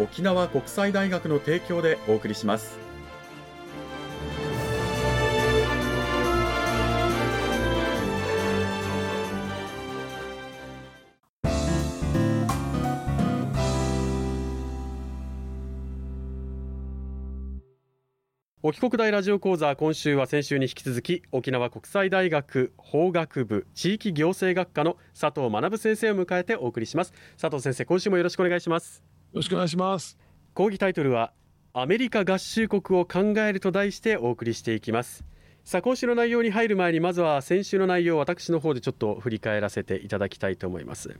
沖縄国際大学の提供でお送りします。沖国大ラジオ講座今週は先週に引き続き沖縄国際大学法学部地域行政学科の佐藤学先生を迎えてお送りします。佐藤先生今週もよろしくお願いします。ろしくお願いします。講義タイトルはアメリカ合衆国を考えると題してお送りしていきます。さあ今週の内容に入る前にまずは先週の内容を私の方でちょっと振り返らせていただきたいと思います。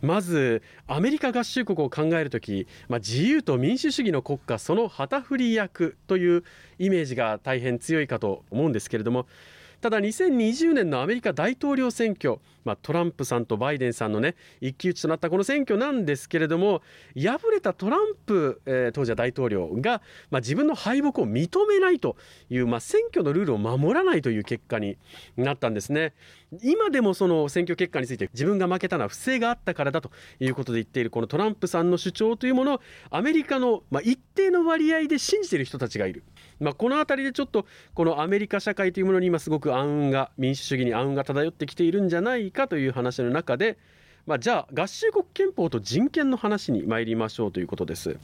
まずアメリカ合衆国を考えるとき、まあ、自由と民主主義の国家その旗振り役というイメージが大変強いかと思うんですけれどもただ2020年のアメリカ大統領選挙、まあ、トランプさんとバイデンさんのね一騎打ちとなったこの選挙なんですけれども敗れたトランプ、えー、当時は大統領が、まあ、自分の敗北を認めないという、まあ、選挙のルールを守らないという結果になったんですね。今でもその選挙結果について自分が負けたのは不正があったからだということで言っているこのトランプさんの主張というものをアメリカの、まあ、一定の割合で信じている人たちがいる。まあ、この辺りでちょっとこのアメリカ社会というものに今すごく暗雲が民主主義に暗雲が漂ってきているんじゃないかという話の中で、まあ、じゃあ合衆国憲法と人権の話に参りましょうということです。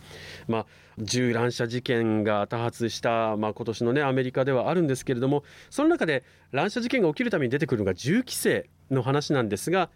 まあ、銃乱射事件が多発した、まあ、今年の、ね、アメリカではあるんですけれどもその中で乱射事件が起きるために出てくるのが銃規制の話なんですが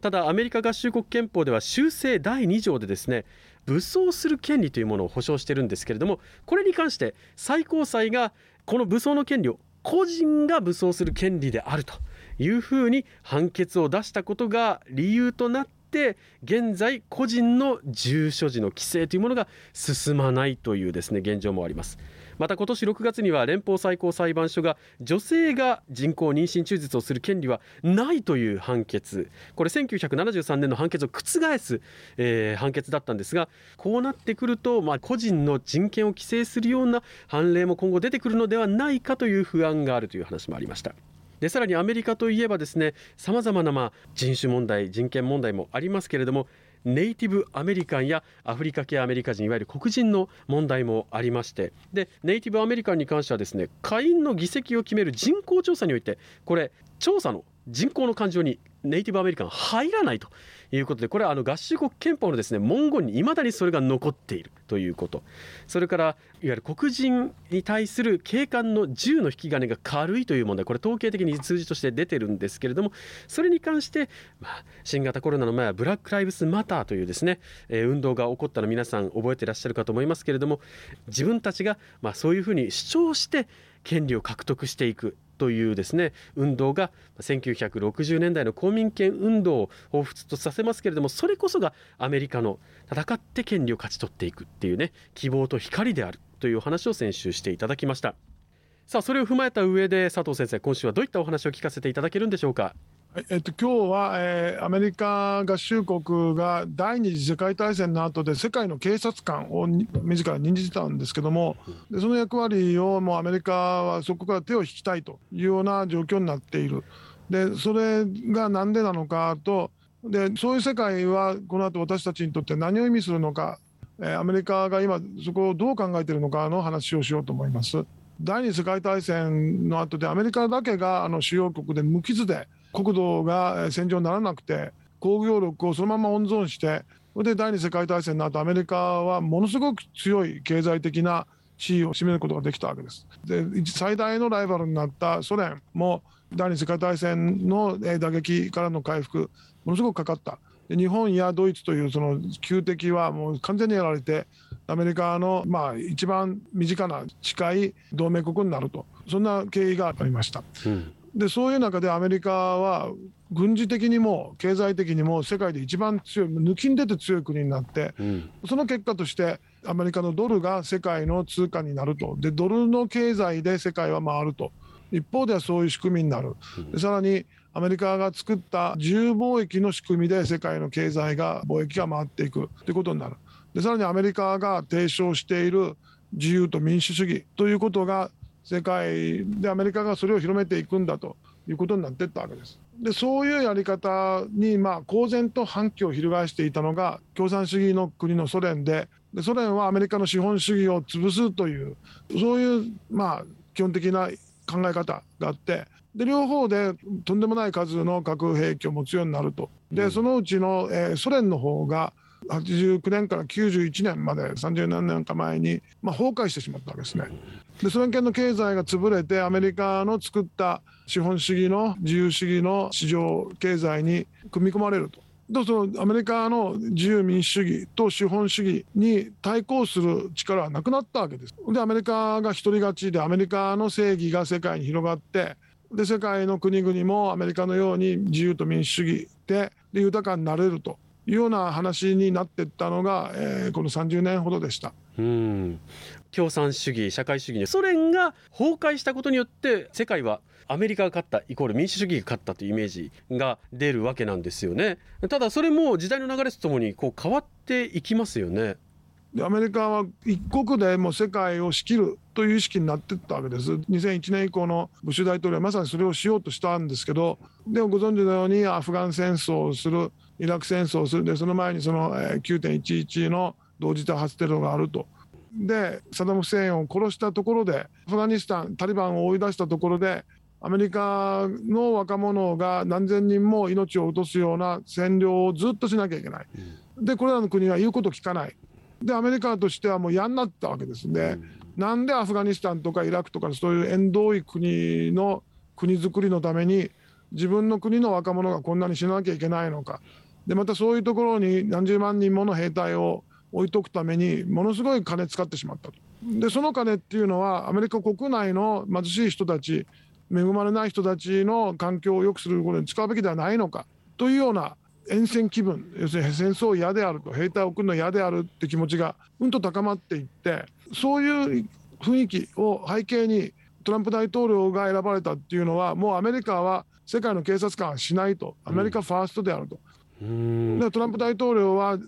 ただアメリカ合衆国憲法では修正第2条でですね武装する権利というものを保障しているんですけれどもこれに関して最高裁がこの武装の権利を個人が武装する権利であるというふうに判決を出したことが理由となって現在個人の住所時の規制というものが進まないというですね現状もあります。また今年6月には連邦最高裁判所が女性が人工妊娠中絶をする権利はないという判決これ1973年の判決を覆す、えー、判決だったんですがこうなってくると、まあ、個人の人権を規制するような判例も今後出てくるのではないかという不安があるという話もありました。でさらにアメリカといえばですねさまざまなまあ人種問題人権問題もありますけれどもネイティブアメリカンやアフリカ系アメリカ人いわゆる黒人の問題もありまして。でネイティブアメリカンに関してはですね下院の議席を決める人口調査においてこれ調査の人口の感情にネイティブアメリカン入らないということでこれはあの合衆国憲法のですね文言にいまだにそれが残っているということ。それからいわゆる黒人に対する警官の銃の引き金が軽いという問題これ統計的に数字として出てるんですけれどもそれに関して、まあ、新型コロナの前はブラック・ライブスマターというですね、え、運動が起こったの皆さん覚えてらっしゃるかと思いますけれども自分たちが、ま、そういうふうに主張して権利を獲得していく。というですね運動が1960年代の公民権運動を彷彿とさせますけれどもそれこそがアメリカの戦って権利を勝ち取っていくっていうね希望と光であるというお話を先週していただきました。さあそれを踏まえた上で佐藤先生今週はどういったお話を聞かせていただけるんでしょうか？えっと、今日は、えー、アメリカ合衆国が第二次世界大戦の後で世界の警察官を自ら任じてたんですけどもでその役割をもうアメリカはそこから手を引きたいというような状況になっているでそれが何でなのかとでそういう世界はこの後私たちにとって何を意味するのか、えー、アメリカが今そこをどう考えているのかの話をしようと思います。第二次世界大戦の後でアメリカだけがあの主要国で無傷で国土が戦場にならなくて工業力をそのまま温存してそれで第二次世界大戦の後アメリカはものすごく強い経済的な地位を占めることができたわけです。で最大のライバルになったソ連も第二次世界大戦の打撃からの回復ものすごくかかったで日本やドイツというその旧敵はもう完全にやられてアメリカのまあ一番身近な近い同盟国になるとそんな経緯がありました。うんでそういう中でアメリカは軍事的にも経済的にも世界で一番強い抜きん出て強い国になって、うん、その結果としてアメリカのドルが世界の通貨になると。でドルの経済で世界は回ると。一方ではそういう仕組みになる、でさらにアメリカが作った自由貿易の仕組みで世界の経済が貿易が回っていく。ということになる。でさらにアメリカが提唱している自由と民主主義ということが世界でアメリカがそれを広めていくんだということになっていったわけです。でそういうやり方にまあ公然と反旗を翻していたのが共産主義の国のソ連ででソ連はアメリカの資本主義を潰すというそういうまあ基本的な考え方があってで両方でとんでもない数の核兵器を持つようになるとでそのうちの、えー、ソ連の方が89年から91年まで30何年か前に、まあ、崩壊してしまったわけですね。でソ連圏の経済が潰れてアメリカの作った資本主義の自由主義の市場経済に組み込まれると。どうぞアメリカの自由民主主義と資本主義に対抗する力はなくなったわけです。でアメリカが一人勝ちでアメリカの正義が世界に広がってで世界の国々もアメリカのように自由と民主主義でで豊かになれるというような話になっていったのが、えー、この30年ほどでした。うん。共産主義社会主義にソ連が崩壊したことによって世界はアメリカが勝ったイコール民主主義が勝ったというイメージが出るわけなんですよね。ただそれも時代の流れとともにこう変わっていきますよね。でアメリカは一国でも世界を仕切るという意識になっていったわけです。2001年以降のブッシュ大統領はまさにそれをしようとしたんですけどでもご存知のようにアフガン戦争をするイラク戦争をするでその前にその9.11の同時多発テロがあると。でサダム・フセインを殺したところでアフガニスタンタリバンを追い出したところでアメリカの若者が何千人も命を落とすような占領をずっとしなきゃいけない。でこれらの国は言うこと聞かない。でアメリカとしてはもう嫌になったわけですね。なんでアフガニスタンとかイラクとかそういう縁遠い国の国づくりのために自分の国の若者がこんなに死ななきゃいけないのか。でまたそういうところに何十万人もの兵隊を置いとくためにものすごい金使ってしまったと。でその金っていうのはアメリカ国内の貧しい人たち恵まれない人たちの環境を良くすることに使うべきではないのかというような厭戦気分要するに戦争嫌であると兵隊を送るの嫌であるって気持ちがうんと高まっていってそういう雰囲気を背景にトランプ大統領が選ばれたっていうのはもうアメリカは世界の警察官はしないとアメリカファーストであると。でトランプ大統領は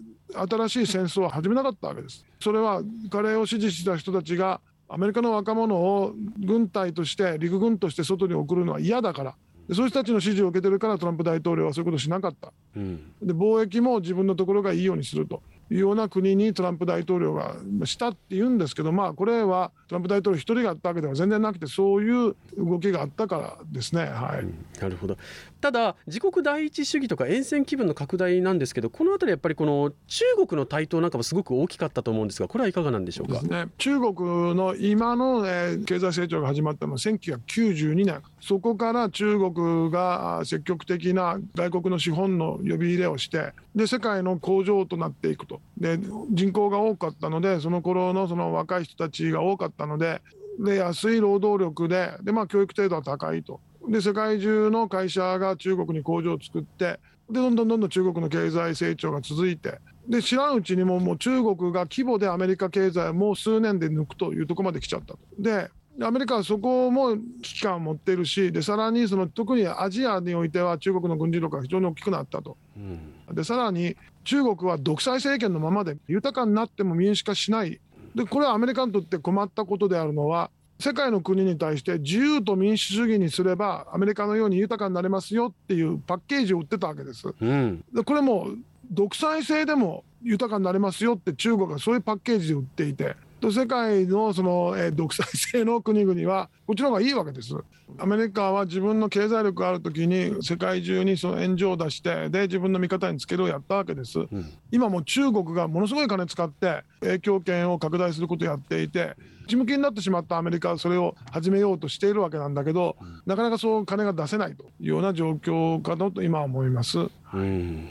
新しい戦争を始めなかったわけです。それは彼を支持した人たちがアメリカの若者を軍隊として陸軍として外に送るのは嫌だから。そういう人たちの支持を受けてるからトランプ大統領はそういうことをしなかった、うん、で貿易も自分のところがいいようにするというような国にトランプ大統領がしたって言うんですけどまあこれはトランプ大統領一人がやったわけでは全然なくてそういう動きがあったからですね。はい、うん、なるほど。ただ自国第一主義とか沿線気分の拡大なんですけどこの辺りやっぱりこの中国の台頭なんかもすごく大きかったと思うんですがこれはいかがなんでしょうか、ね、中国の今の、えー、経済成長が始まったのは1992年。そこから中国が積極的な外国の資本の呼び入れをしてで世界の工場となっていくと。で人口が多かったのでその頃のその若い人たちが多かったのでで安い労働力でで、まあ、教育程度は高いとで世界中の会社が中国に工場を作ってでどんどんどんどん中国の経済成長が続いてで知らんうちにももう中国が規模でアメリカ経済をもう数年で抜くというところまで来ちゃったと。でアメリカはそこも危機感を持っているしでさらにその特にアジアにおいては中国の軍事力が非常に大きくなったと。うん、でさらに中国は独裁政権のままで豊かになっても民主化しないでこれはアメリカにとって困ったことであるのは世界の国に対して自由と民主主義にすればアメリカのように豊かになれますよっていうパッケージを売ってたわけです。うん、でこれも独裁制でも豊かになれますよって中国がそういうパッケージで売っていてと世界のその、えー、独裁制の国々はこっちの方がいいわけです。アメリカは自分の経済力がある時に世界中にその援助を出してで自分の味方につけるをやったわけです、うん、今も中国がものすごい金使って影響権を拡大することをやっていて内向きになってしまったアメリカはそれを始めようとしているわけなんだけど、うん、なかなかそう金が出せないというような状況かと今は思います。うん、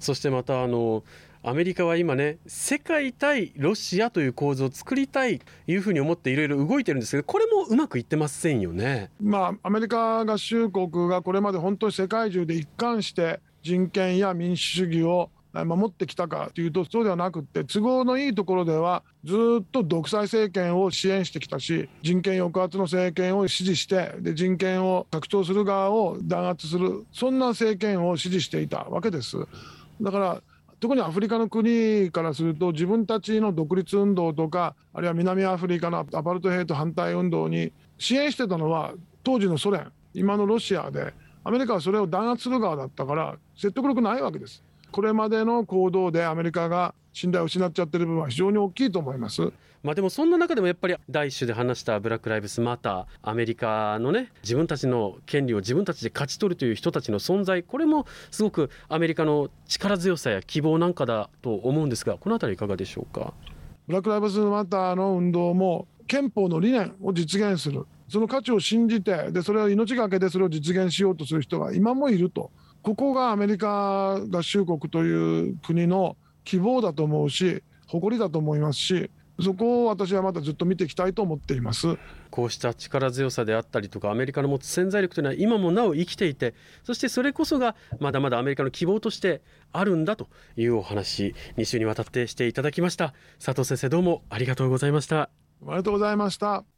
そしてまたあのアメリカは今ね世界対ロシアという構図を作りたいというふうに思っていろいろ動いてるんですけどこれもうまくいってませんよね。まあアメリカ合衆国がこれまで本当に世界中で一貫して人権や民主主義を守ってきたかというとそうではなくて都合のいいところではずっと独裁政権を支援してきたし人権抑圧の政権を支持してで人権を拡張する側を弾圧するそんな政権を支持していたわけです。だから特にアフリカの国からすると自分たちの独立運動とかあるいは南アフリカのアパルトヘイト反対運動に支援してたのは当時のソ連今のロシアでアメリカはそれを弾圧する側だったから説得力ないわけです。これまでの行動でアメリカが信頼を失っちゃってる部分は非常に大きいと思います。まあでもそんな中でもやっぱり第一種で話したブラック・ライブスマターアメリカのね自分たちの権利を自分たちで勝ち取るという人たちの存在これもすごくアメリカの力強さや希望なんかだと思うんですがこの辺りいかがでしょうか？ブラック・ライブスマターの運動も憲法の理念を実現する。その価値を信じてでそれを命がけでそれを実現しようとする人が今もいるとここがアメリカ合衆国という国の希望だと思うし誇りだと思いますしそこを私はまたずっと見ていきたいと思っています。こうした力強さであったりとかアメリカの持つ潜在力というのは今もなお生きていてそしてそれこそがまだまだアメリカの希望としてあるんだというお話2週にわたってしていただきました。佐藤先生どうもありがとうございました。ありがとうございました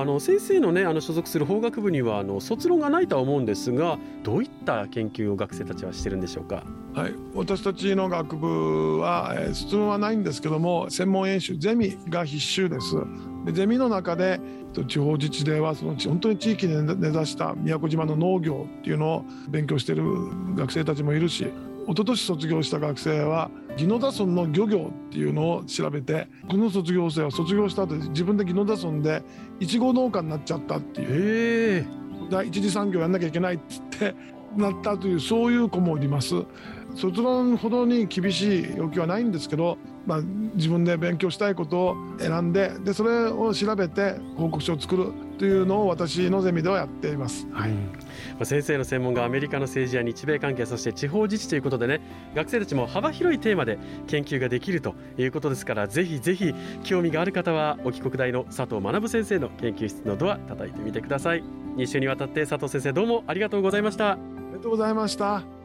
あの先生のねあの所属する法学部にはあの卒論がないとは思うんですがどういった研究を学生たちはしてるんでしょうか？はい、私たちの学部は、えー、卒論はないんですけども専門演習ゼミが必修です。でゼミの中で地方自治ではその本当に地域で根ざした宮古島の農業っていうのを勉強している学生たちもいるし一昨年卒業した学生は宜野田村の漁業っていうのを調べてこの卒業生は卒業した後自分で宜野田村でいちご農家になっちゃったっていう。第一次産業やんなきゃいけないっつってなったというそういう子もいます。卒論ほどに厳しい要求はないんですけど、まあ、自分で勉強したいことを選んででそれを調べて報告書を作るというのを私のゼミではやっています。はい。先生の専門がアメリカの政治や日米関係そして地方自治ということでね学生たちも幅広いテーマで研究ができるということですからぜひぜひ興味がある方は沖国大の佐藤学先生の研究室のドア叩いてみてください。2週にわたって佐藤先生どうもありがとうございました。ありがとうございました